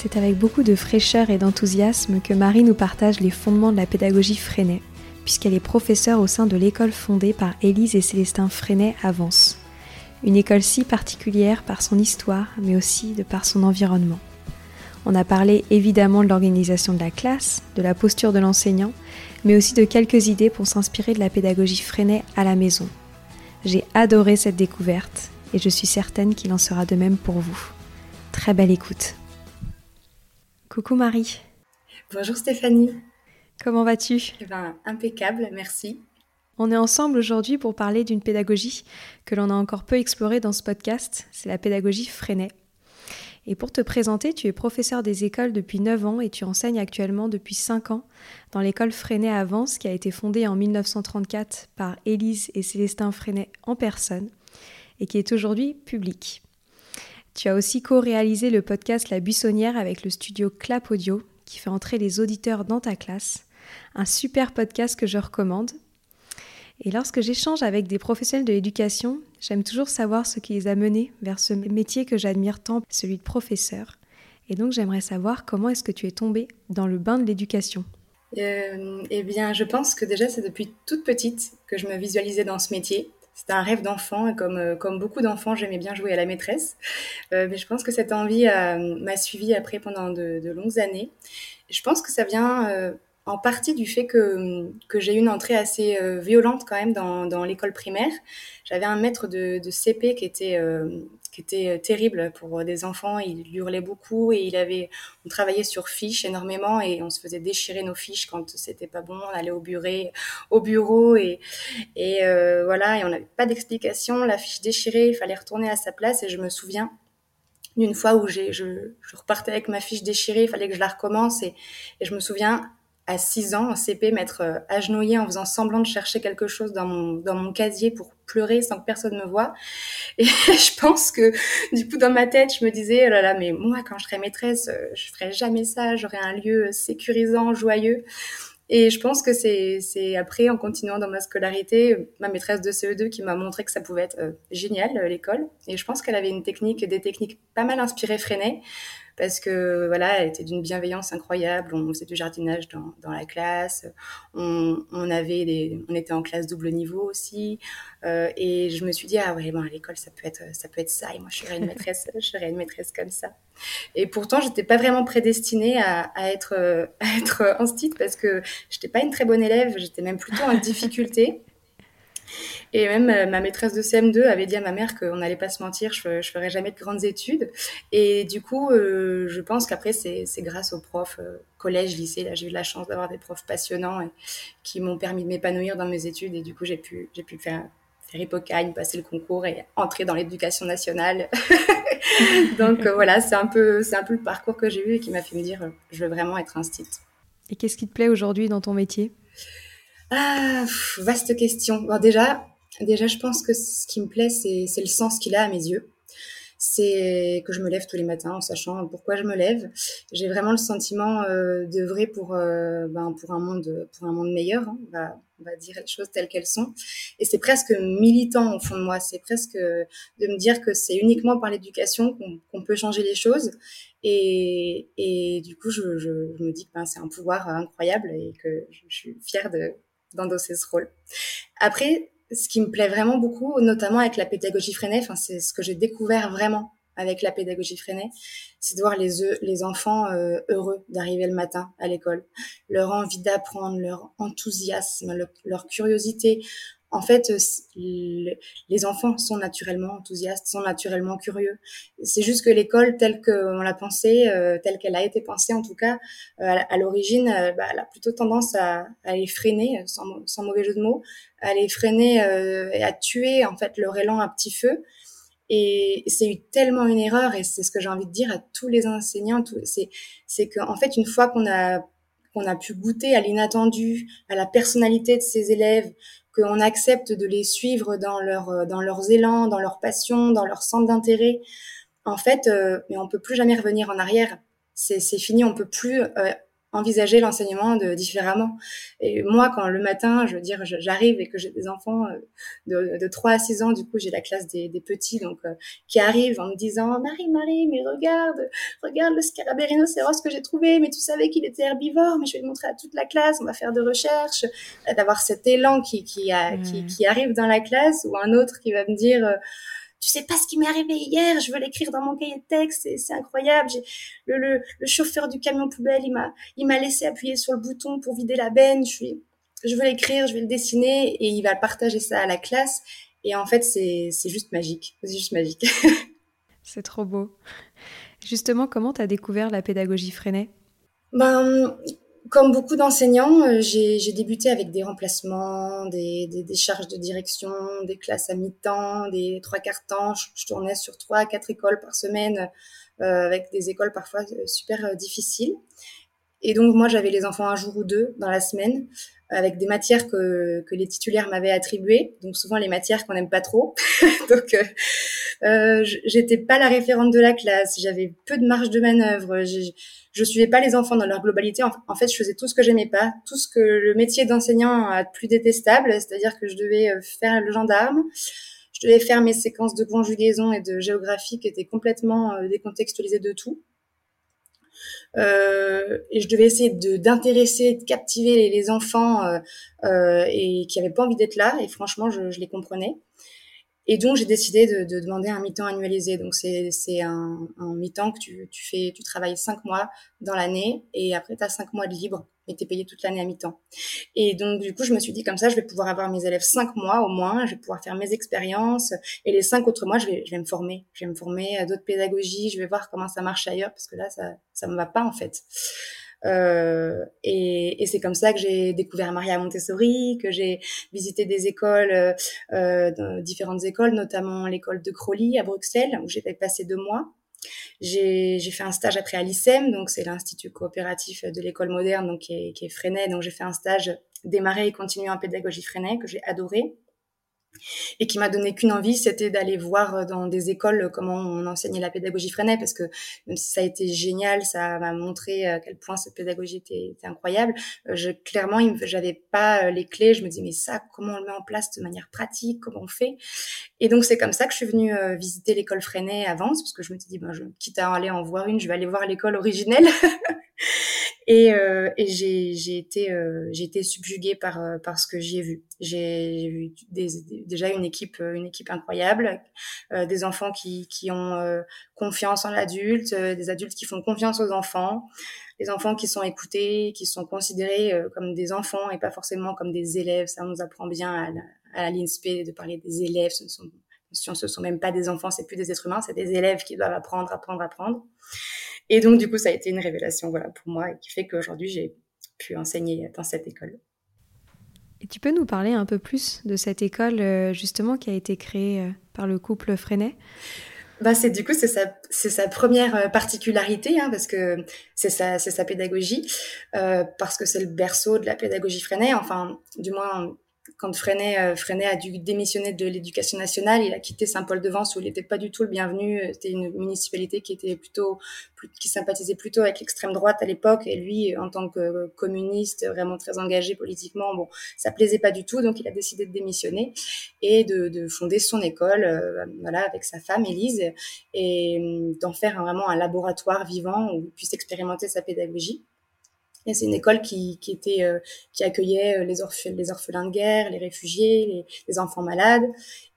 C'est avec beaucoup de fraîcheur et d'enthousiasme que Marie nous partage les fondements de la pédagogie Freinet, puisqu'elle est professeure au sein de l'école fondée par Élise et Célestin Freinet à Vence. Une école si particulière par son histoire, mais aussi de par son environnement. On a parlé évidemment de l'organisation de la classe, de la posture de l'enseignant, mais aussi de quelques idées pour s'inspirer de la pédagogie Freinet à la maison. J'ai adoré cette découverte et je suis certaine qu'il en sera de même pour vous. Très belle écoute. Coucou Marie. Bonjour Stéphanie. Comment vas-tu? Eh ben, Impeccable, merci. On est ensemble aujourd'hui pour parler d'une pédagogie que l'on a encore peu explorée dans ce podcast, c'est la pédagogie Freinet. Et pour te présenter, tu es professeur des écoles depuis 9 ans et tu enseignes actuellement depuis 5 ans dans l'école Freinet à Vence qui a été fondée en 1934 par Élise et Célestin Freinet en personne et qui est aujourd'hui publique. Tu as aussi co-réalisé le podcast La Buissonnière avec le studio Clap Audio qui fait entrer les auditeurs dans ta classe. Un super podcast que je recommande. Et lorsque j'échange avec des professionnels de l'éducation, j'aime toujours savoir ce qui les a menés vers ce métier que j'admire tant, celui de professeur. Et donc j'aimerais savoir comment est-ce que tu es tombée dans le bain de l'éducation. Euh, eh bien, je pense que déjà c'est depuis toute petite que je me visualisais dans ce métier. C'était un rêve d'enfant, comme, euh, comme beaucoup d'enfants, j'aimais bien jouer à la maîtresse. Euh, mais je pense que cette envie euh, m'a suivi après pendant de, longues années. Je pense que ça vient en partie du fait que, que j'ai eu une entrée assez violente quand même dans, dans l'école primaire. J'avais un maître de, de CP qui était était euh, terrible pour des enfants. Il hurlait beaucoup et il avait, on travaillait sur fiches énormément et on se faisait déchirer nos fiches quand c'était pas bon. On allait au bureau, au bureau et, et euh, voilà, et on n'avait pas d'explication. La fiche déchirée, il fallait retourner à sa place et je me souviens d'une fois où j'ai, je, je, repartais avec ma fiche déchirée, il fallait que je la recommence et, et je me souviens à 6 ans, en CP, m'être euh, agenouillée en faisant semblant de chercher quelque chose dans mon, dans mon casier pour pleurer sans que personne me voie. Et je pense que, du coup, dans ma tête, je me disais, oh là là, mais moi, quand je serai maîtresse, euh, je ferai jamais ça, j'aurai un lieu sécurisant, joyeux. Et je pense que c'est, c'est après, en continuant dans ma scolarité, ma maîtresse de CE2 qui m'a montré que ça pouvait être euh, génial, l'école. Et je pense qu'elle avait une technique, des techniques pas mal inspirées Freinet parce que voilà, elle était d'une bienveillance incroyable. On faisait du jardinage dans, dans la classe, on, on avait des, on était en classe double niveau aussi, euh, et je me suis dit ah ouais à l'école ça peut être ça peut être ça et moi je serais une maîtresse je serais une maîtresse comme ça. Et pourtant j'étais pas vraiment prédestinée à, à être à être en parce que j'étais pas une très bonne élève, j'étais même plutôt en difficulté. Et même euh, ma maîtresse de CM2 avait dit à ma mère qu'on n'allait pas se mentir, je, je ferais jamais de grandes études. Et du coup, euh, je pense qu'après, c'est grâce aux profs, euh, collège, lycée, là, j'ai eu la chance d'avoir des profs passionnants et, qui m'ont permis de m'épanouir dans mes études. Et du coup, j'ai pu, j'ai pu faire, faire Hippocagne, passer le concours et entrer dans l'éducation nationale. Donc euh, voilà, c'est un, peu, un peu le parcours que j'ai eu et qui m'a fait me dire, je veux vraiment être un stit. Et qu'est-ce qui te plaît aujourd'hui dans ton métier? Ah, vaste question. Bon, déjà, déjà, je pense que ce qui me plaît, c'est le sens qu'il a à mes yeux c'est que je me lève tous les matins en sachant pourquoi je me lève. J'ai vraiment le sentiment euh, d'œuvrer pour, euh, ben, pour, un monde, pour un monde meilleur, hein. on, va, on, va, dire les choses telles qu'elles sont. Et c'est presque militant au fond de moi, c'est presque de me dire que c'est uniquement par l'éducation qu'on peut changer les choses. Et, et du coup, je, je, me dis que ben, c'est un pouvoir incroyable et que je, je suis fière d'endosser ce rôle. Après, ce qui me plaît vraiment beaucoup, notamment avec la pédagogie freinée, enfin, c'est ce que j'ai découvert vraiment avec la pédagogie freinée, c'est de voir les, enfants euh, heureux d'arriver le matin à l'école, leur envie d'apprendre, leur enthousiasme, leur curiosité en fait, euh, les enfants sont naturellement enthousiastes, sont naturellement curieux. C'est juste que l'école, telle qu'on l'a pensée, euh, telle qu'elle a été pensée en tout cas, euh, à, l'origine, bah, elle a plutôt tendance à, à les freiner, sans, mauvais jeu de mots, à les freiner et à tuer en fait leur élan à petit feu. Et c'est eu tellement une erreur, et c'est ce que j'ai envie de dire à tous les enseignants, c'est qu'en fait, une fois qu'on a qu'on a pu goûter à l'inattendu, à la personnalité de ces élèves, qu'on accepte de les suivre dans leur euh, dans leurs élans, dans leurs passions, dans leur centre d'intérêt. En fait, euh, mais on peut plus jamais revenir en arrière. C'est fini, on peut plus euh, envisager l'enseignement de, différemment. Et moi, quand le matin, je veux dire, j'arrive et que j'ai des enfants euh, de, de 3 à 6 ans, du coup, j'ai la classe des, des petits, donc euh, qui arrivent en me disant Marie, Marie, mais regarde, regarde le scarabée rhinocéros que j'ai trouvé, mais tu savais qu'il était herbivore, mais je vais le montrer à toute la classe, on va faire de recherches, euh, d'avoir cet élan qui, qui, a, qui, qui, arrive dans la classe, ou un autre qui va me dire tu sais pas ce qui m'est arrivé hier, je veux l'écrire dans mon cahier de texte, c'est incroyable. Le, le, le, chauffeur du camion poubelle, il m'a, il m'a laissé appuyer sur le bouton pour vider la benne. Je suis, je veux l'écrire, je vais le dessiner et il va partager ça à la classe. Et en fait, c'est, c'est juste magique. C'est juste magique. c'est trop beau. Justement, comment tu as découvert la pédagogie freinée ben, comme beaucoup d'enseignants, euh, j'ai débuté avec des remplacements, des, charges de direction, des classes à mi-temps, des trois quarts temps. Je, tournais sur trois à quatre écoles par semaine, euh, avec des écoles parfois euh, super difficiles. Et donc moi, j'avais les enfants un jour ou deux dans la semaine, avec des matières que, que les titulaires m'avaient attribuées, donc souvent les matières qu'on n'aime pas trop. donc euh, euh j'étais pas la référente de la classe, j'avais peu de marge de manœuvre je suivais pas les enfants dans leur globalité. En, fait, je faisais tout ce que j'aimais pas, tout ce que le métier d'enseignant a de plus détestable, c'est-à-dire que je devais euh, faire le gendarme, je devais faire mes séquences de conjugaison et de géographie qui étaient complètement euh, décontextualisées de tout. Euh, et je devais essayer d'intéresser, de, captiver les, enfants euh, et qui avaient pas envie d'être là. Et franchement, je, je les comprenais. Et donc, j'ai décidé de, de, demander un mi-temps annualisé. Donc, c'est un, un mi-temps que tu, tu, fais, tu travailles cinq mois dans l'année et après, tu as cinq mois de libre es payé toute l'année à mi-temps. Et donc, du coup, je me suis dit comme ça, je vais pouvoir avoir mes élèves cinq mois au moins, je vais pouvoir faire mes expériences et les cinq autres mois, je vais, je vais me former. Je vais me former à d'autres pédagogies, je vais voir comment ça marche ailleurs parce que là, ça ça me va pas en fait. Euh, et, et c'est comme ça que j'ai découvert Maria Montessori, que j'ai visité des écoles, euh, euh différentes écoles, notamment l'école de Crowley à Bruxelles, où j'ai passé deux mois. J'ai fait un stage après à l'ICEM, donc c'est l'Institut coopératif de l'école moderne, donc qui est, qui est Freinet. Donc j'ai fait un stage démarré et continué en pédagogie Freinet que j'ai adoré et qui m'a donné qu'une envie, c'était d'aller voir euh, dans des écoles euh, comment on enseignait la pédagogie Freinet, parce que même si ça a été génial, ça m'a montré à quel point cette pédagogie était, incroyable. Euh, je, clairement, j'avais pas les clés. Je me disais mais ça, comment on le met en place de manière pratique, comment on fait? Et donc c'est comme ça que je suis venue visiter l'école Freinet à Vence, parce que je me suis dit ben, quitte à aller en voir une, je vais aller voir l'école originelle. Et, euh, et j'ai, été, euh, été subjuguée par, euh, par ce que j'ai vu. J'ai vu des, déjà une équipe, une équipe incroyable, euh, des enfants qui, qui ont euh, confiance en l'adulte, des adultes qui font confiance aux enfants, des enfants qui sont écoutés, qui sont considérés comme des enfants et pas forcément comme des élèves. Ça nous apprend bien à, à l'INSPE de parler des élèves. Ce ne sont, ce ne sont même pas des enfants, c'est plus des êtres humains, c'est des élèves qui doivent apprendre, apprendre, apprendre. Et donc, du coup, ça a été une révélation voilà, pour moi et qui fait qu'aujourd'hui, j'ai pu enseigner dans cette école. Et tu peux nous parler un peu plus de cette école, euh, justement, qui a été créée euh, par le couple Freinet? Bah c'est du coup c'est sa c'est sa première euh, particularité hein, parce que c'est sa c'est sa pédagogie euh, parce que c'est le berceau de la pédagogie Freinet enfin du moins quand Freinet, euh, Freinet a dû démissionner de l'éducation nationale, il a quitté Saint-Paul-de-Vence où il n'était pas du tout le bienvenu. C'était une municipalité qui était plutôt, qui sympathisait plutôt avec l'extrême droite à l'époque. Et lui, en tant que communiste, vraiment très engagé politiquement, bon, ça plaisait pas du tout. Donc, il a décidé de démissionner et de, de fonder son école, euh, voilà, avec sa femme Élise, et euh, d'en faire vraiment un laboratoire vivant où il puisse expérimenter sa pédagogie c'est une école qui, euh, accueillait euh, les, orphelins de guerre, les réfugiés, les, enfants malades.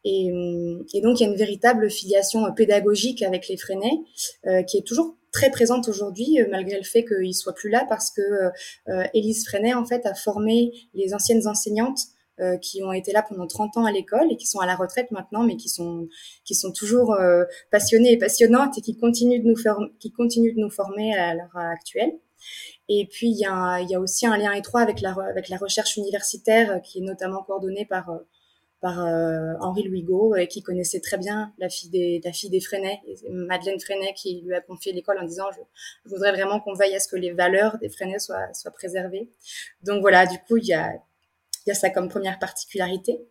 Et, euh, et, donc il y a une véritable filiation pédagogique avec les Freinais qui est toujours très présente aujourd'hui malgré le fait qu'ils soient plus là parce que Élise Freinet a formé les anciennes enseignantes qui ont été là pendant 30 ans à l'école et qui sont à la retraite maintenant, mais qui sont toujours passionnées et passionnantes et qui continuent de nous former à l'heure actuelle. Et puis, il y, a, aussi un lien étroit avec la, recherche universitaire euh, qui est notamment coordonnée par, euh, euh, Henri Louis Gault, et qui connaissait très bien la fille des, la Freinet, Madeleine Freinet, qui lui a confié l'école en disant je, voudrais vraiment qu'on veille à ce que les valeurs des Freinet soient, préservées. Donc voilà, du coup, il y a, ça comme première particularité.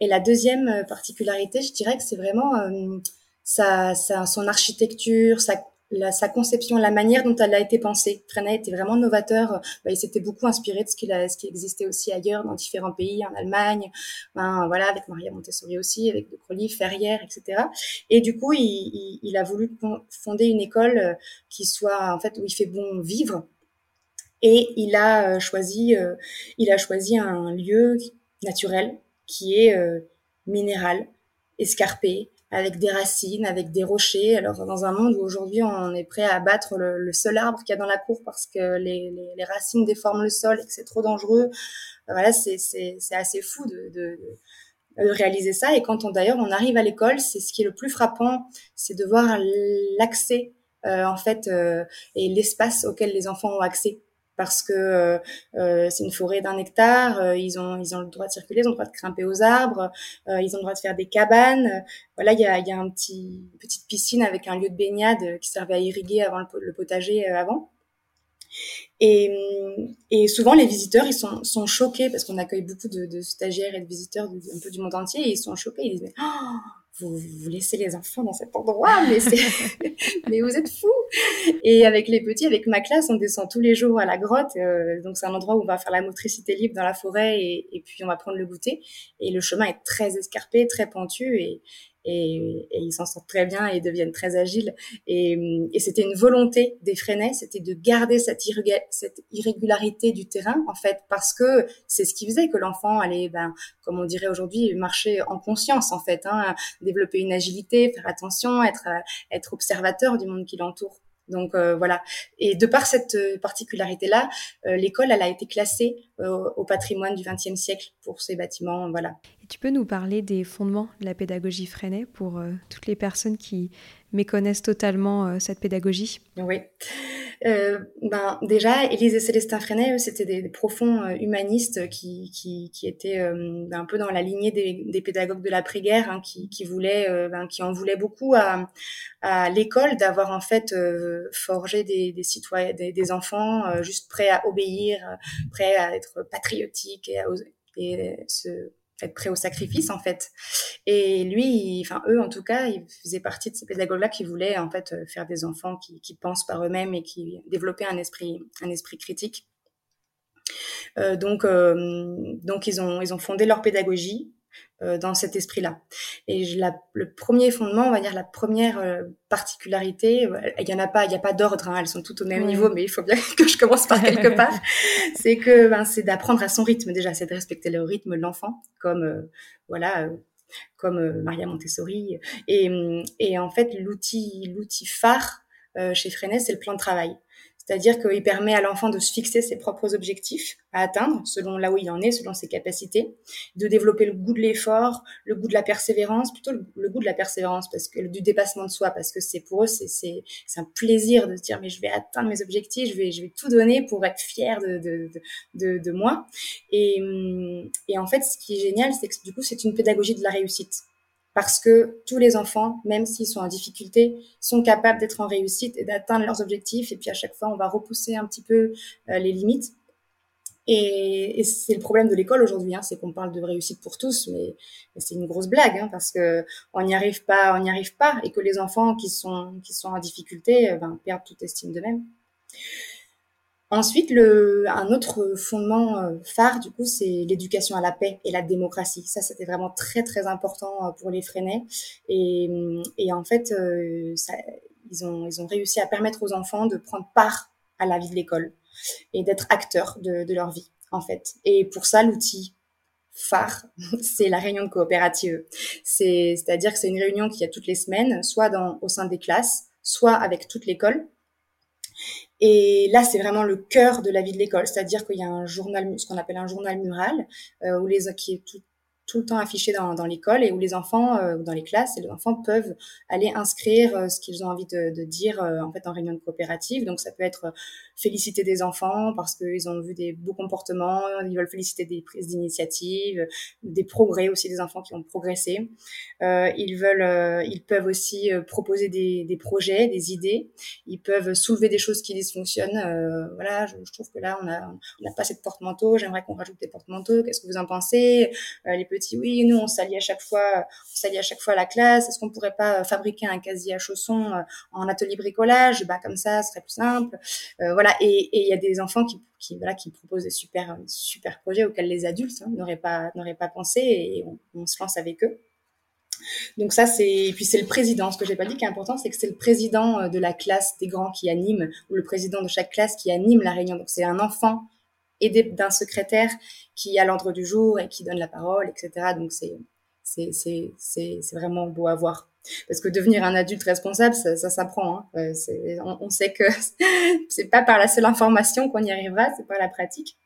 Et la deuxième particularité, je dirais que c'est vraiment son architecture, sa la, sa conception, la manière dont elle a été pensée. Freinet était vraiment novateur. Bah, il s'était beaucoup inspiré de ce, a, ce qui existait aussi ailleurs dans différents pays, en Allemagne, ben, voilà, avec Maria Montessori aussi, avec De Crowley, Ferrière, etc. Et du coup, il, il, il, a voulu fonder une école euh, qui soit en fait où il fait bon vivre. Et il a euh, choisi, euh, il a choisi un lieu naturel qui est minéral, escarpé, avec des racines, avec des rochers. Alors dans un monde où aujourd'hui on est prêt à abattre le, seul arbre qu'il y a dans la cour parce que les, les, racines déforment le sol et que c'est trop dangereux, euh, voilà, c'est assez fou de, de, de, réaliser ça. Et quand on d'ailleurs on arrive à l'école, c'est ce qui est le plus frappant, c'est de voir l'accès euh, en fait euh, et l'espace auquel les enfants ont accès parce que euh, euh, c'est une forêt d'un hectare, euh, ils ont ils ont le droit de circuler, ils ont le droit de grimper aux arbres, ils ont le droit de faire des cabanes. voilà, il y a il y a un petit une petite piscine avec un lieu de baignade qui servait à irriguer avant le, potager avant. Et, et, souvent, les visiteurs, ils sont, sont choqués parce qu'on accueille beaucoup de, de, stagiaires et de visiteurs un peu du monde entier et ils sont choqués. Ils disent, oh, vous, vous, laissez les enfants dans cet endroit, mais c'est, mais vous êtes fous. Et avec les petits, avec ma classe, on descend tous les jours à la grotte. Euh, donc c'est un endroit où on va faire la motricité libre dans la forêt et, et puis on va prendre le goûter. Et le chemin est très escarpé, très pentu et, et, et ils s'en sortent très bien et deviennent très agiles. Et, et c'était une volonté des Freinets, c'était de garder cette, cette, irrégularité du terrain, en fait, parce que c'est ce qui faisait que l'enfant allait, ben, comme on dirait aujourd'hui, marcher en conscience, en fait, hein, développer une agilité, faire attention, être, être observateur du monde qui l'entoure. Donc euh, voilà. Et de par cette euh, particularité-là, euh, l'école, elle a été classée au patrimoine du XXe siècle pour ces bâtiments. Voilà. Et tu peux nous parler des fondements de la pédagogie Freinet pour toutes les personnes qui méconnaissent totalement cette pédagogie Oui. Euh, ben, déjà, Élise et Célestin Freinet, c'était des, profonds euh, humanistes qui, qui, étaient euh, un peu dans la lignée des, des pédagogues de l'après-guerre, hein, qui, qui voulaient, ben, qui en voulaient beaucoup à, l'école d'avoir en fait forgé des, des citoyens, des, des enfants juste prêts à obéir, prêts à être patriotiques et à et se être prêt au sacrifice en fait. Et lui, enfin eux en tout cas, ils faisaient partie de ces pédagogues-là qui voulaient en fait euh, faire des enfants qui, qui pensent par eux-mêmes et qui développaient un esprit, un esprit critique. Euh, donc, euh, donc ils ont ils ont fondé leur pédagogie euh, dans cet esprit-là. Et la, le premier fondement, on va dire la première euh, particularité, euh, il y en a pas, il y a pas d'ordre, hein, elles sont toutes au même niveau, mais il faut bien que je commence par quelque part. c'est que ben, c'est d'apprendre à son rythme déjà, c'est de respecter le rythme de l'enfant, comme voilà, comme Maria Montessori. Et, et en fait, l'outil l'outil phare chez Freinet, c'est le plan de travail. C'est-à-dire qu'il permet à l'enfant de se fixer ses propres objectifs à atteindre selon là où il en est, selon ses capacités, de développer le goût de l'effort, le goût de la persévérance, plutôt le, goût de la persévérance parce que du dépassement de soi, parce que c'est pour eux c'est un plaisir de se dire mais je vais atteindre mes objectifs, je vais je vais tout donner pour être fier de de de, de, moi. Et et en fait ce qui est génial c'est que du coup c'est une pédagogie de la réussite parce que tous les enfants, même s'ils sont en difficulté, sont capables d'être en réussite et d'atteindre leurs objectifs. Et puis à chaque fois, on va repousser un petit peu euh, les limites. Et, c'est le problème de l'école aujourd'hui, hein, c'est qu'on parle de réussite pour tous, mais, c'est une grosse blague hein, parce que on n'y arrive pas, on n'y arrive pas, et que les enfants qui sont qui sont en difficulté euh, ben, perdent toute estime d'eux-mêmes. Ensuite, le, un autre fondement euh, phare, du coup, c'est l'éducation à la paix et la démocratie. Ça, c'était vraiment très, très important euh, pour les Freinais. Et, et en fait, euh, ça, ils, ont, ils ont réussi à permettre aux enfants de prendre part à la vie de l'école et d'être acteurs de, de leur vie, en fait. Et pour ça, l'outil phare, c'est la réunion de coopérative. C'est, c'est-à-dire que c'est une réunion qui a toutes les semaines, soit dans, au sein des classes, soit avec toute l'école et là, c'est vraiment le cœur de la vie de l'école, c'est-à-dire qu'il y a un journal, ce qu'on appelle un journal mural, euh, où les qui est tout, tout le temps affiché dans, dans l'école et où les enfants, euh, dans les classes, et les enfants peuvent aller inscrire euh, ce qu'ils ont envie de, de dire euh, en fait en réunion de coopérative. Donc ça peut être féliciter des enfants parce qu'ils ont vu des beaux comportements, ils veulent féliciter des prises d'initiative, des progrès aussi des enfants qui ont progressé. ils veulent, ils peuvent aussi proposer des, des, projets, des idées. Ils peuvent soulever des choses qui dysfonctionnent. voilà, je, trouve que là on a, on n'a pas cette porte-manteau. J'aimerais qu'on rajoute des porte-manteaux. Qu'est-ce que vous en pensez? Les oui, nous on s'allie à chaque fois, on s'allie à chaque fois à la classe. Est-ce qu'on pourrait pas fabriquer un casier à chaussons euh, en atelier bricolage? Bah comme ça, ce serait plus simple. Euh, Et il y a des enfants qui, voilà qui proposent des super super projets auxquels les adultes hein, n'auraient pas n'auraient pas pensé et on, se lance avec eux. Donc ça c'est puis c'est le président. Ce que j'ai pas dit qui est important, c'est que c'est le président euh, de la classe des grands qui anime ou le président de chaque classe qui anime la réunion. Donc c'est un enfant et d'un secrétaire qui a l'ordre du jour et qui donne la parole, etc. Donc c'est c'est vraiment beau à voir. Parce que devenir un adulte responsable, ça, ça s'apprend. Hein. Euh, on, sait que c'est pas par la seule information qu'on y arrivera, c'est par la pratique.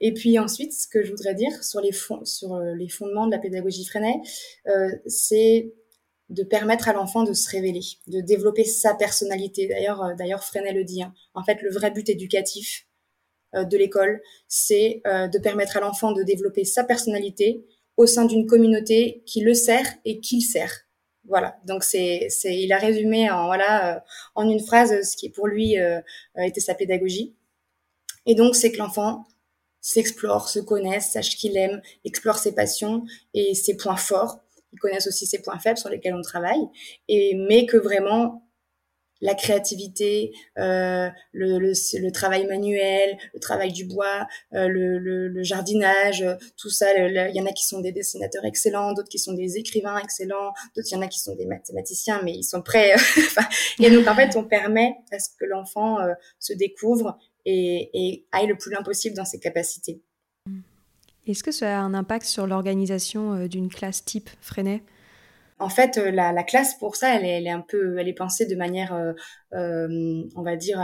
Et puis ensuite, ce que je voudrais dire sur euh, les fondements de la pédagogie Freinet, euh, c'est de permettre à l'enfant de se révéler, de développer sa personnalité. D'ailleurs, euh, d'ailleurs Freinet le dit. Hein. En fait, le vrai but éducatif, euh, de l'école, c'est de permettre à l'enfant de développer sa personnalité au sein d'une communauté qui le sert et qu'il sert. Voilà. Donc c'est, c'est, il a résumé en voilà euh, en une phrase ce qui pour lui était sa pédagogie. Et donc c'est que l'enfant s'explore, se connaisse, sache qu'il aime, explore ses passions et ses points forts. Il connaisse aussi ses points faibles sur lesquels on travaille, et mais que vraiment la créativité, euh, le, travail manuel, le travail du bois, euh, le, jardinage, tout ça. Il y en a qui sont des dessinateurs excellents, d'autres qui sont des écrivains excellents, d'autres il y en a qui sont des mathématiciens, mais ils sont prêts. et donc en fait, on permet à ce que l'enfant euh, se découvre et, et aille le plus loin possible dans ses capacités. Est-ce que ça a un impact sur l'organisation euh, d'une classe type Freinet? En fait, euh, la, la, classe pour ça, elle est, un peu, elle est pensée de manière, euh, euh on va dire,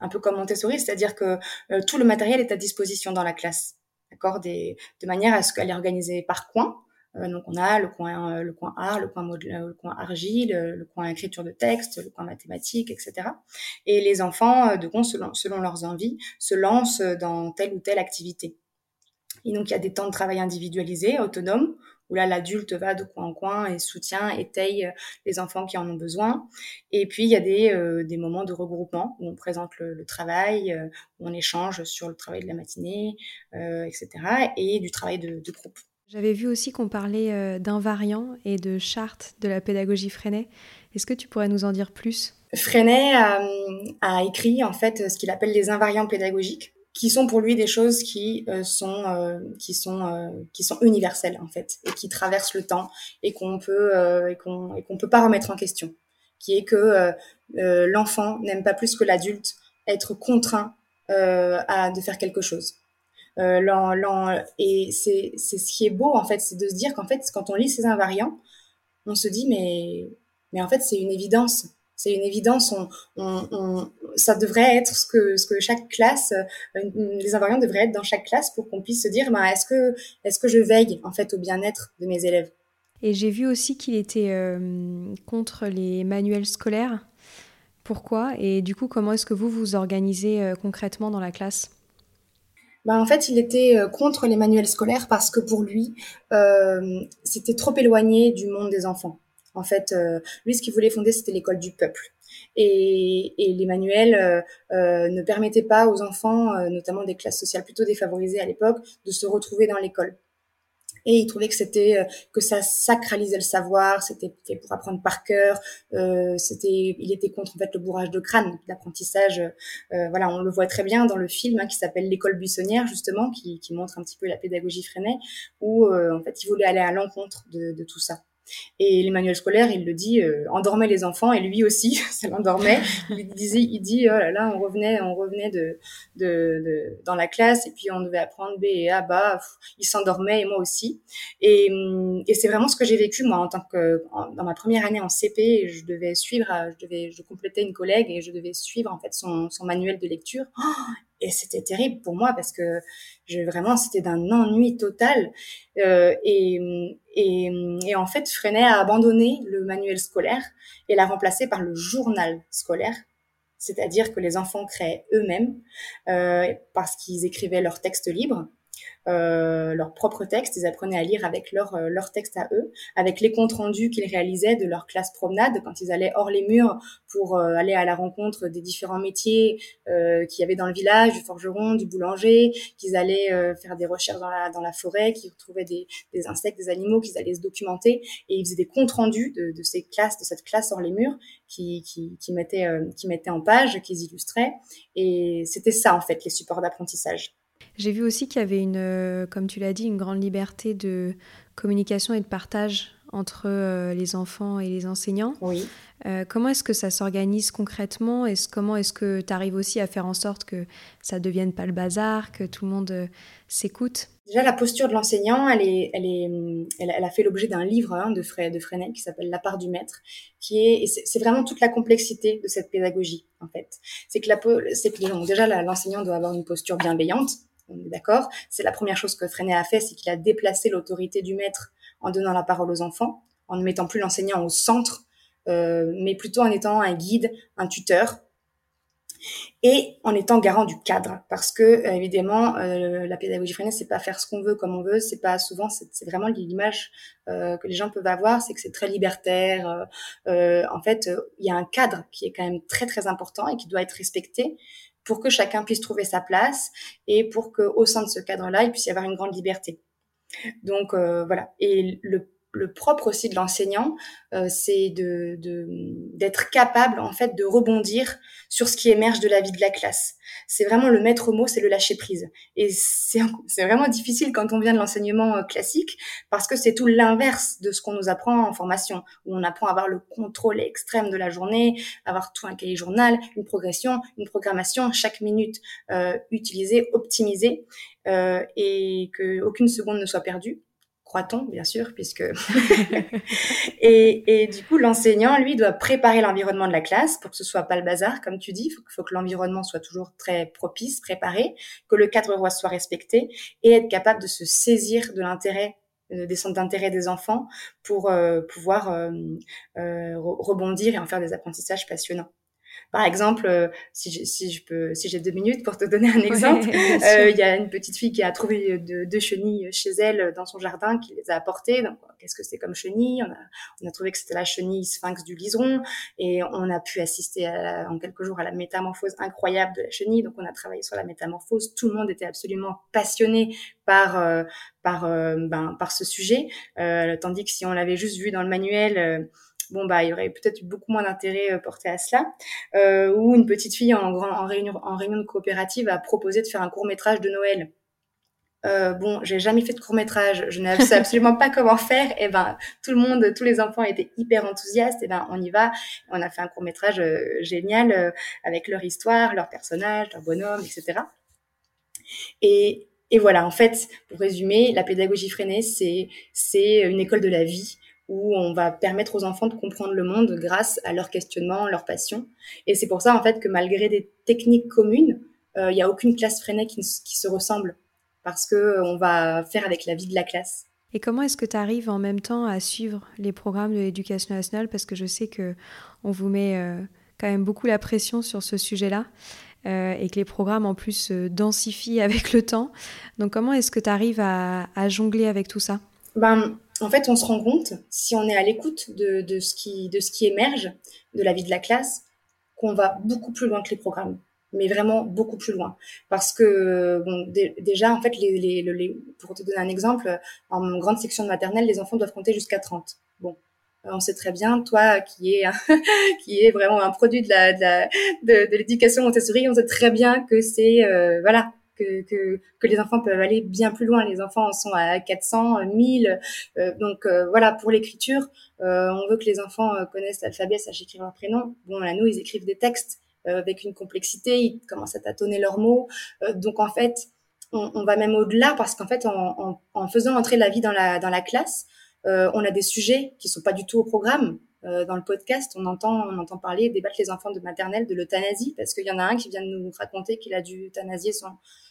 un peu comme Montessori, c'est-à-dire que tout le matériel est à disposition dans la classe, d'accord, de manière à ce qu'elle est organisée par coin. donc on a le coin, le coin art, le coin le coin argile, le coin écriture de texte, le coin mathématique, etc. Et les enfants, de selon leurs envies, se lancent dans telle ou telle activité. Et donc il y a des temps de travail individualisés, autonomes, où là l'adulte va de coin en coin et soutient, étaye euh, les enfants qui en ont besoin. Et puis il y a des, euh, des moments de regroupement où on présente le, le travail, euh, où on échange sur le travail de la matinée, euh, etc. Et du travail de, de groupe. J'avais vu aussi qu'on parlait d'invariants et de chartes de la pédagogie Freinet. Est-ce que tu pourrais nous en dire plus? Freinet a, a écrit en fait ce qu'il appelle les invariants pédagogiques qui sont pour lui des choses qui euh, sont euh, qui sont euh, qui sont universelles en fait et qui traversent le temps et qu'on peut et qu'on et qu'on peut pas remettre en question. Qui est que l'enfant n'aime pas plus que l'adulte être contraint à de faire quelque chose. Et c'est c'est ce qui est beau en fait c'est de se dire qu'en fait quand on lit ces invariants on se dit mais mais en fait c'est une évidence c'est une évidence. On, ça devrait être ce que, ce que chaque classe, euh, les invariants devraient être dans chaque classe pour qu'on puisse se dire, bah, est-ce que, est-ce que je veille en fait au bien-être de mes élèves? Et j'ai vu aussi qu'il était euh, contre les manuels scolaires. Pourquoi? Et du coup, comment est-ce que vous vous organisez euh, concrètement dans la classe? Bah, en fait, il était contre les manuels scolaires parce que pour lui, euh, c'était trop éloigné du monde des enfants. En fait, euh, lui, ce qu'il voulait fonder, c'était l'école du peuple. Et, et les manuels euh, euh, ne permettaient pas aux enfants, notamment des classes sociales plutôt défavorisées à l'époque, de se retrouver dans l'école. Et il trouvait que c'était que ça sacralisait le savoir, c'était pour apprendre par cœur. Euh, c'était, il était contre en fait le bourrage de crâne, l'apprentissage. Euh, voilà, on le voit très bien dans le film hein, qui s'appelle l'école buissonnière justement, qui, qui, montre un petit peu la pédagogie Freinet, où en fait il voulait aller à l'encontre de, de, tout ça. Et les manuels scolaires, il le dit, euh, endormait les enfants et lui aussi, ça l'endormait. Il disait, il dit, oh là là, on revenait, on revenait de, de, dans la classe et puis on devait apprendre B et A, bah, il s'endormait et moi aussi. Et, hum, et c'est vraiment ce que j'ai vécu moi en tant que dans ma première année en CP, je devais suivre, je devais, je complétais une collègue et je devais suivre en fait son, son manuel de lecture. Oh, et c'était terrible pour moi parce que je, vraiment c'était d'un ennui total. Euh, et, en fait Freinet a abandonné le manuel scolaire et l'a remplacé par le journal scolaire. C'est-à-dire que les enfants créaient eux-mêmes euh, parce qu'ils écrivaient leurs textes libres euh, leur propre texte. Ils apprenaient à lire avec leur, euh, leur texte à eux, avec les comptes rendus qu'ils réalisaient de leur classe promenade quand ils allaient hors les murs pour euh, aller à la rencontre des différents métiers euh, qu'il y avait dans le village, du forgeron, du boulanger, qu'ils allaient faire des recherches dans la, dans la forêt, qu'ils retrouvaient des, des insectes, des animaux, qu'ils allaient se documenter et ils faisaient des comptes rendus de, de ces classes, de cette classe hors les murs qui, qui, qui mettaient, qui mettaient en page, qu'ils illustraient. Et c'était ça en fait les supports d'apprentissage. J'ai vu aussi qu'il y avait une, euh, comme tu l'as dit, une grande liberté de communication et de partage entre euh, les enfants et les enseignants. Oui. Euh, comment est-ce que ça s'organise concrètement? Est -ce, Comment est-ce que tu arrives aussi à faire en sorte que ça ne devienne pas le bazar, que tout le monde s'écoute? Déjà, la posture de l'enseignant, elle, est, elle, est, elle, a fait l'objet d'un livre hein, de, Fre de Freinet qui s'appelle La part du maître, qui est, c'est vraiment toute la complexité de cette pédagogie, en fait. C'est que, la, que déjà, l'enseignant doit avoir une posture bienveillante, on est d'accord. C'est la première chose que Freinet a fait, c'est qu'il a déplacé l'autorité du maître en donnant la parole aux enfants, en ne mettant plus l'enseignant au centre, euh, mais plutôt en étant un guide, un tuteur, et en étant garant du cadre, parce que euh, évidemment euh, la pédagogie Freinet c'est pas faire ce qu'on veut comme on veut, c'est pas souvent c'est vraiment l'image que les gens peuvent avoir, c'est que c'est très libertaire. en fait, il y a un cadre qui est quand même très très important et qui doit être respecté pour que chacun puisse trouver sa place et pour qu'au sein de ce cadre-là, il puisse y avoir une grande liberté. Donc euh, voilà. Et le le propre aussi de l'enseignant, euh, c'est de d'être capable en fait de rebondir sur ce qui émerge de la vie de la classe. C'est vraiment le maître mot, c'est le lâcher prise. Et c'est vraiment difficile quand on vient de l'enseignement euh, classique parce que c'est tout l'inverse de ce qu'on nous apprend en formation, où on apprend à avoir le contrôle extrême de la journée, avoir tout un cahier journal, une progression, une programmation, chaque minute euh, utilisée, optimisée, euh, et que aucune seconde ne soit perdue croit-on, bien sûr, puisque... et, et, du coup, l'enseignant, lui, doit préparer l'environnement de la classe pour que ce soit pas le bazar, comme tu dis. Il faut, que l'environnement soit toujours très propice, préparé, que le cadre soit respecté et être capable de se saisir de l'intérêt euh, des centres d'intérêt des enfants pour euh, pouvoir euh rebondir et en faire des apprentissages passionnants. Par exemple, euh, si, je, si je peux, si j'ai deux minutes pour te donner un exemple, euh, il y a une petite fille qui a trouvé deux, chenilles chez elle dans son jardin, qui les a apportées. Donc, qu'est-ce que c'est comme chenille? On a, on a trouvé que c'était la chenille sphinx du liseron, et on a pu assister en quelques jours à la métamorphose incroyable de la chenille. Donc, on a travaillé sur la métamorphose. Tout le monde était absolument passionné par euh, par ben, par ce sujet, tandis que si on l'avait juste vu dans le manuel bon bah il y aurait peut-être beaucoup moins d'intérêt euh, porté à cela. Euh, ou une petite fille en, réunion, en réunion de coopérative a proposé de faire un court métrage de Noël. Euh, bon, j'ai jamais fait de court métrage, je ne sais absolument pas comment faire. Et ben, tout le monde, tous les enfants étaient hyper enthousiastes. Et ben, on y va. On a fait un court métrage génial avec leur histoire, leurs personnages, leurs bonhommes, etc. Et, et voilà, en fait, pour résumer, la pédagogie freinée, c'est c'est une école de la vie où on va permettre aux enfants de comprendre le monde grâce à leur questionnement, leur passion. Et c'est pour ça, en fait, que malgré des techniques communes, euh, il n'y a aucune classe freinée qui, qui, se ressemble parce que euh, va faire avec la vie de la classe. Et comment est-ce que tu arrives en même temps à suivre les programmes de l'éducation nationale? Parce que je sais que on vous met euh, quand même beaucoup la pression sur ce sujet-là. et que les programmes en plus densifient avec le temps. Donc comment est-ce que tu arrives à, jongler avec tout ça? Ben, En fait, on se rend compte, si on est à l'écoute de, de, ce qui, de ce qui émerge de la vie de la classe, qu'on va beaucoup plus loin que les programmes mais vraiment beaucoup plus loin. Parce que, bon, déjà, en fait, les, les, pour te donner un exemple, en grande section de maternelle, les enfants doivent compter jusqu'à 30. Bon, on sait très bien, toi qui est qui vraiment un produit de la de, l'éducation Montessori, on sait très bien que c'est euh, voilà que, les enfants peuvent aller bien plus loin. Les enfants en sont à 400, 1000. Euh, donc euh, voilà, pour l'écriture, on veut que les enfants connaissent l'alphabet, sachent écrire leur prénom. Bon, là, nous, ils écrivent des textes euh, avec une complexité, ils commencent à tâtonner leurs mots. Euh, donc en fait, on, va même au-delà parce qu'en fait, en, faisant entrer la vie dans la, classe, euh, on a des sujets qui sont pas du tout au programme. Euh, dans le podcast, on entend, on entend parler, débattre les enfants de maternelle de l'euthanasie, parce qu'il y en a un qui vient de nous raconter qu'il a dû euthanasier son,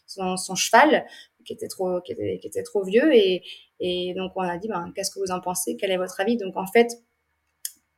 son, son, cheval, qui était trop, qui était, qui était trop vieux, et, et donc on a dit, ben, qu'est-ce que vous en pensez? Quel est votre avis? Donc en fait,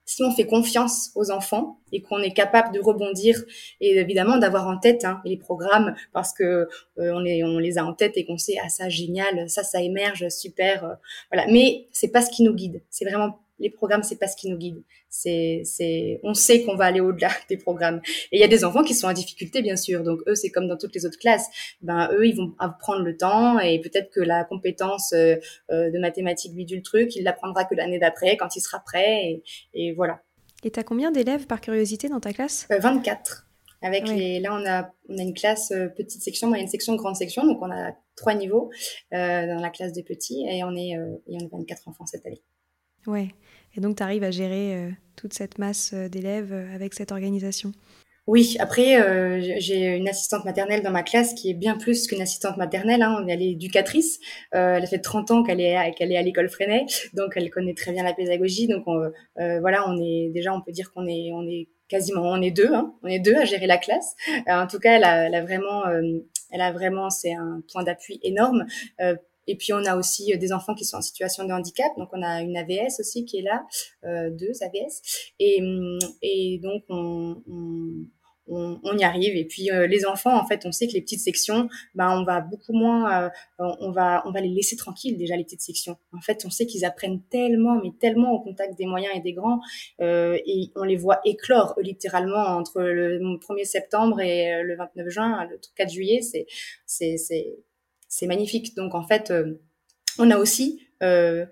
si on fait confiance aux enfants et qu'on est capable de rebondir et évidemment d'avoir en tête hein, les programmes parce que euh, on, est, on les a en tête et qu'on sait ah ça génial ça ça émerge super euh, voilà. Mais c'est pas ce qui nous guide. C'est vraiment les programmes, c'est pas ce qui nous guide. C'est, c'est, on sait qu'on va aller au-delà des programmes. Et il y a des enfants qui sont en difficulté, bien sûr. Donc eux, c'est comme dans toutes les autres classes. Ben eux, ils vont prendre le temps et peut-être que la compétence euh, euh, de mathématiques lui le truc, il l'apprendra que l'année d'après, quand il sera prêt. Et, et voilà. Et t'as combien d'élèves par curiosité dans ta classe? 24. Euh, Avec les, là, on a, on a une classe petite section, moyenne section, grande section. Donc, on a trois niveaux dans la classe des petits et on est, et on est 24 enfants cette année. Ouais. Et donc, tu arrives à gérer euh, toute cette masse euh, d'élèves euh, avec cette organisation oui, après, j'ai une assistante maternelle dans ma classe qui est bien plus qu'une assistante maternelle. Hein. Elle est éducatrice. elle a fait 30 ans qu'elle est, qu'elle est à l'école Freinet, donc elle connaît très bien la pédagogie. Donc voilà, on est déjà, on peut dire qu'on est, on quasiment, on est deux, hein. on est deux à gérer la classe. en tout cas, elle a vraiment, elle a vraiment, c'est un point d'appui énorme et puis on a aussi euh, des enfants qui sont en situation de handicap, donc on a une AVS aussi qui est là, euh, deux AVS, et, mm, et donc on, on on, y arrive. Et puis euh, les enfants, en fait, on sait que les petites sections, ben on va beaucoup moins, euh, on va on va les laisser tranquilles déjà les petites sections. En fait, on sait qu'ils apprennent tellement, mais tellement au contact des moyens et des grands, euh, et on les voit éclore littéralement entre le 1er septembre et le 29 juin, le 4 juillet. C'est c'est c'est magnifique. Donc en fait, euh, on a aussi euh,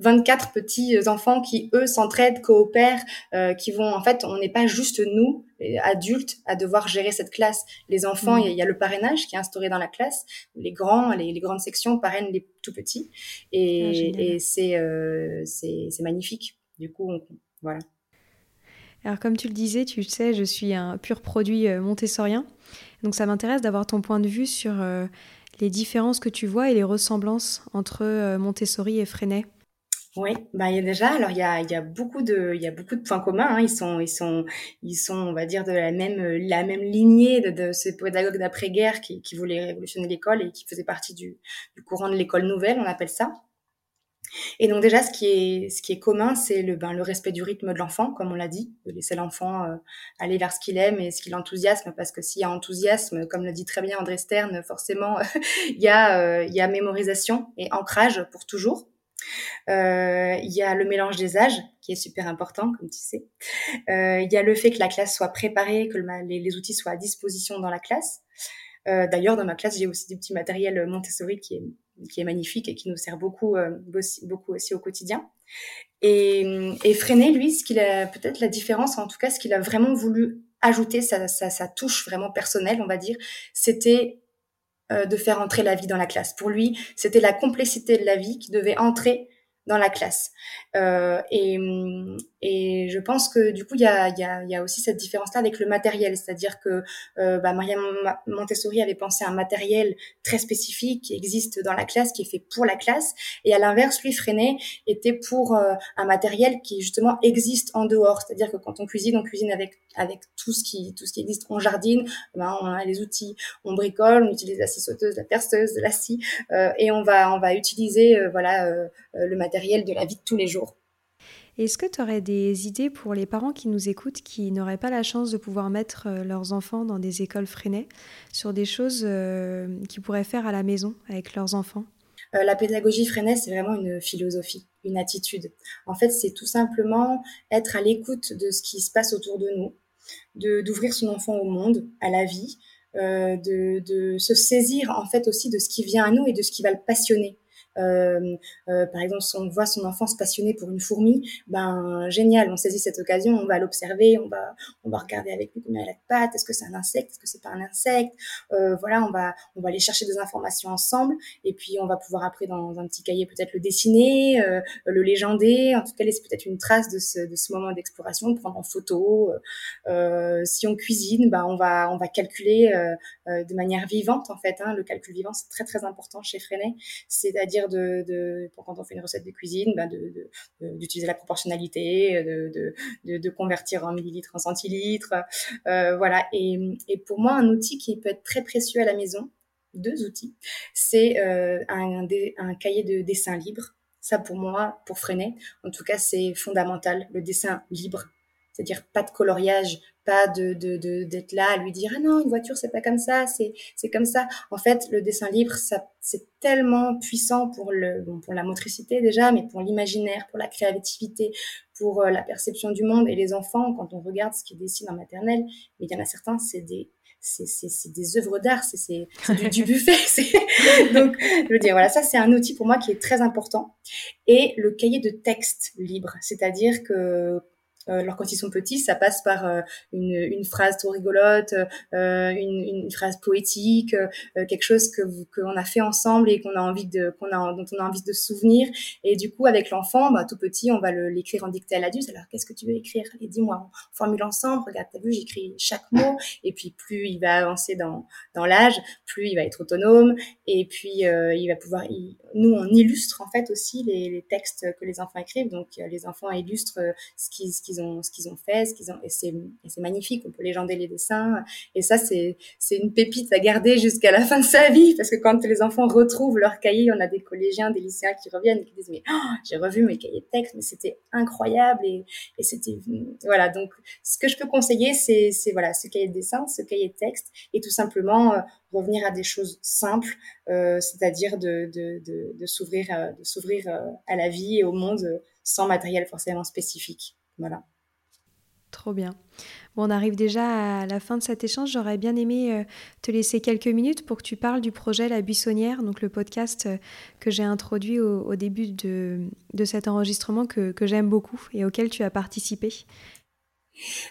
24 euh, petits enfants qui eux s'entraident, coopèrent, euh, qui vont en fait, on n'est pas juste nous adultes à devoir gérer cette classe. Les enfants, mm. il y, a le parrainage qui est instauré dans la classe. Les grands, les, les grandes sections parrainent les tout petits, et, ah, et c'est c'est magnifique. Du coup, voilà. Alors comme tu le disais, tu sais, je suis un pur produit montessorien, donc ça m'intéresse d'avoir ton point de vue sur les différences que tu vois et les ressemblances entre euh, Montessori et Freinet? Oui, bah il y a déjà alors il y a, y a beaucoup de y a beaucoup de points communs. Hein. Ils sont ils sont ils sont on va dire de la même la même lignée de, ces pédagogues d'après-guerre qui, qui voulaient révolutionner l'école et qui faisaient partie du, du courant de l'école nouvelle, on appelle ça. Et donc déjà, ce qui est, ce qui est commun, c'est le, ben, le respect du rythme de l'enfant, comme on l'a dit, de laisser l'enfant euh, aller vers ce qu'il aime et ce qui l'enthousiasme, parce que s'il y a enthousiasme, comme le dit très bien André Stern, forcément, il, y a, euh, il y a mémorisation et ancrage pour toujours. Euh, il y a le mélange des âges qui est super important, comme tu sais. il y a le fait que la classe soit préparée, que les, outils soient à disposition dans la classe. D'ailleurs, dans ma classe, j'ai aussi des petits matériels Montessori qui est qui est magnifique et qui nous sert beaucoup, euh, beaucoup aussi au quotidien. Et, et Freinet, lui, ce qu'il a peut-être la différence, en tout cas, ce qu'il a vraiment voulu ajouter, sa, sa, sa, touche vraiment personnelle, on va dire, c'était euh, de faire entrer la vie dans la classe. Pour lui, c'était la complexité de la vie qui devait entrer dans la classe. Euh, et, et je pense que du coup, il y a, y, a, y a aussi cette différence-là avec le matériel, c'est-à-dire que euh, bah, Maria Montessori avait pensé à un matériel très spécifique qui existe dans la classe, qui est fait pour la classe, et à l'inverse, lui, Freinet était pour euh, un matériel qui justement existe en dehors, c'est-à-dire que quand on cuisine, on cuisine avec avec tout ce qui tout ce qui existe, on jardine, ben, on a les outils, on bricole, on utilise la scie sauteuse, la perceuse, la scie, euh, et on va on va utiliser voilà le matériel de la vie de tous les jours. Est-ce que tu aurais des idées pour les parents qui nous écoutent, qui n'auraient pas la chance de pouvoir mettre euh, leurs enfants dans des écoles freinées, sur des choses euh, qu'ils pourraient faire à la maison avec leurs enfants? Euh, La pédagogie freinée, c'est vraiment une philosophie, une attitude. En fait, c'est tout simplement être à l'écoute de ce qui se passe autour de nous, d'ouvrir son enfant au monde, à la vie, de, de, se saisir en fait aussi de ce qui vient à nous et de ce qui va le passionner. Euh, euh, par exemple, si on voit son enfant se passionner pour une fourmi, ben génial, on saisit cette occasion, on va l'observer, on va on va regarder avec lui combien elle a de pattes, est-ce que c'est un insecte, est-ce que c'est pas un insecte, euh, voilà, on va on va aller chercher des informations ensemble et puis on va pouvoir après dans un petit cahier peut-être le dessiner, euh, le légender, en tout cas laisser peut-être une trace de ce de ce moment d'exploration, prendre en photo. Euh, si on cuisine, ben on va on va calculer de manière vivante en fait. Hein, le calcul vivant c'est très très important chez Freinet, c'est-à-dire de, pour quand on fait une recette de cuisine, ben d'utiliser la proportionnalité, de, de, convertir en millilitres en centilitres. Euh, voilà. Et, et pour moi, un outil qui peut être très précieux à la maison, deux outils, c'est euh, un, un cahier de dessin libre. Ça, pour moi, pour freiner, en tout cas, c'est fondamental, le dessin libre. C'est-à-dire pas de coloriage, pas de d'être là à lui dire ah non une voiture c'est pas comme ça c'est c'est comme ça en fait le dessin libre ça c'est tellement puissant pour le bon, pour la motricité déjà mais pour l'imaginaire pour la créativité pour euh, la perception du monde et les enfants quand on regarde ce qu'ils dessinent en maternelle mais il y en a certains c'est des c'est, des œuvres d'art, c'est, c'est, du, du, buffet. Donc, je veux dire, voilà, ça c'est un outil pour moi qui est très important. Et le cahier de texte libre, c'est-à-dire que alors quand ils sont petits, ça passe par euh, une, une, phrase trop rigolote, euh, une, une, phrase poétique, euh, quelque chose que qu'on a fait ensemble et qu'on a envie de qu'on a dont on a envie de se souvenir. Et du coup, avec l'enfant, bah, tout petit, on va l'écrire en dictée à l'adulte. Alors qu'est-ce que tu veux écrire? Et dis-moi, formule ensemble. Regarde, t'as vu, j'écris chaque mot. Et puis plus il va avancer dans dans l'âge, plus il va être autonome. Et puis il va pouvoir. nous, on illustre en fait aussi les, les, textes que les enfants écrivent. Donc les enfants illustrent ce qu'ils ce ont, ce qu'ils ont fait, ce qu'ils ont, et c'est, magnifique. On peut légender les dessins. Et ça, c'est, une pépite à garder jusqu'à la fin de sa vie, parce que quand les enfants retrouvent leur cahier, on a des collégiens, des lycéens qui reviennent et qui disent mais oh, j'ai revu mes cahiers de texte, mais c'était incroyable et, c'était voilà. Donc, ce que je peux conseiller, c'est, voilà, ce cahier de dessin, ce cahier de texte, et tout simplement euh, revenir à des choses simples, euh, c'est-à-dire de, s'ouvrir, de s'ouvrir euh, à la vie et au monde sans matériel forcément spécifique. Voilà. Trop bien. Bon, on arrive déjà à la fin de cet échange. J'aurais bien aimé euh, te laisser quelques minutes pour que tu parles du projet La Buissonnière, donc le podcast euh, que j'ai introduit au, début de, de, cet enregistrement que, que j'aime beaucoup et auquel tu as participé.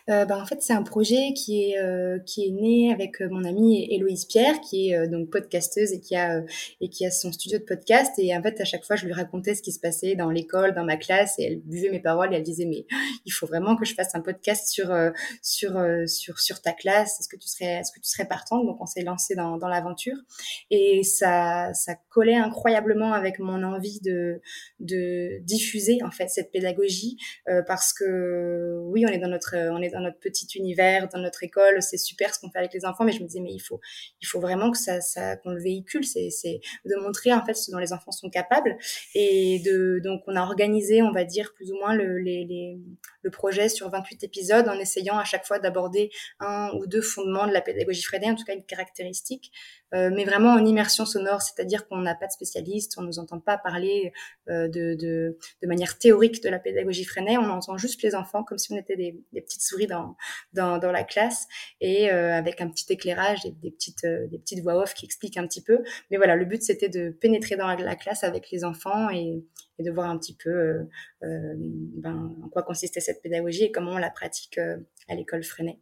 Euh, bah, en fait, c'est un projet qui est euh, qui est né avec euh, mon amie Héloïse Pierre, qui est donc podcasteuse et qui a et qui a son studio de podcast. Et en fait, à chaque fois, je lui racontais ce qui se passait dans l'école, dans ma classe, et elle buvait mes paroles et elle disait mais il faut vraiment que je fasse un podcast sur sur sur sur ta classe. Est-ce que tu serais est-ce que tu serais partante? Donc, on s'est lancé dans dans l'aventure et ça ça collait incroyablement avec mon envie de de diffuser en fait cette pédagogie parce que oui, on est dans notre euh, on est dans notre petit univers, dans notre école, c'est super ce qu'on fait avec les enfants, mais je me disais mais il faut, il faut vraiment que ça, ça qu'on le véhicule, c'est, c'est de montrer en fait ce dont les enfants sont capables et de donc on a organisé, on va dire plus ou moins le, le projet sur 28 épisodes en essayant à chaque fois d'aborder un ou deux fondements de la pédagogie freudienne, en tout cas une caractéristique, euh, mais vraiment en immersion sonore, c'est-à-dire qu'on n'a pas de spécialiste, on nous entend pas parler euh, de, de, de, manière théorique de la pédagogie freinée, on entend juste les enfants comme si on était des, des petites souris dans, dans, dans, la classe et euh, avec un petit éclairage et des petites, euh, des petites voix off qui expliquent un petit peu. Mais voilà, le but c'était de pénétrer dans la, la, classe avec les enfants et, et de voir un petit peu euh, ben, en quoi consistait cette pédagogie et comment on la pratique à l'école freinée.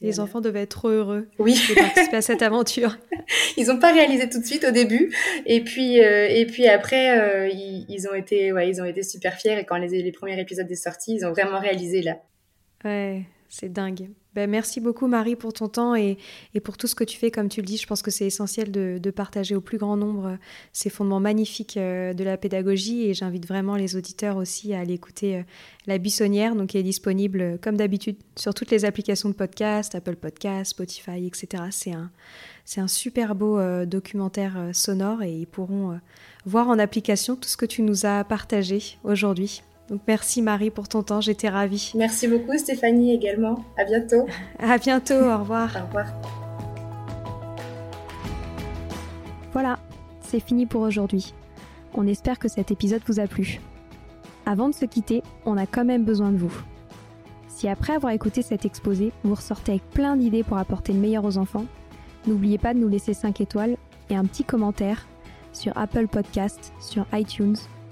Les enfants devaient être trop heureux oui. de participer à cette aventure. ils n'ont pas réalisé tout de suite au début, et puis euh, et puis après euh, ils, ils, ont été ouais ils ont été super fiers et quand les, les premiers épisodes sont sortis, ils ont vraiment réalisé là. Ouais, c'est dingue. Ben, merci beaucoup Marie pour ton temps et, pour tout ce que tu fais. Comme tu le dis, je pense que c'est essentiel de, partager au plus grand nombre euh, ces fondements magnifiques euh, de la pédagogie et j'invite vraiment les auditeurs aussi à aller écouter euh, La Buissonnière, donc qui est disponible comme d'habitude sur toutes les applications de podcast, Apple Podcast, Spotify, etc. C'est un super beau documentaire sonore et ils pourront voir en application tout ce que tu nous as partagé aujourd'hui. Donc merci Marie pour ton temps, j'étais ravie. Merci beaucoup Stéphanie également. À bientôt. à bientôt, au revoir. au revoir. Voilà, c'est fini pour aujourd'hui. On espère que cet épisode vous a plu. Avant de se quitter, on a quand même besoin de vous. Si après avoir écouté cet exposé, vous ressortez avec plein d'idées pour apporter le meilleur aux enfants, n'oubliez pas de nous laisser 5 étoiles et un petit commentaire sur Apple Podcast, sur iTunes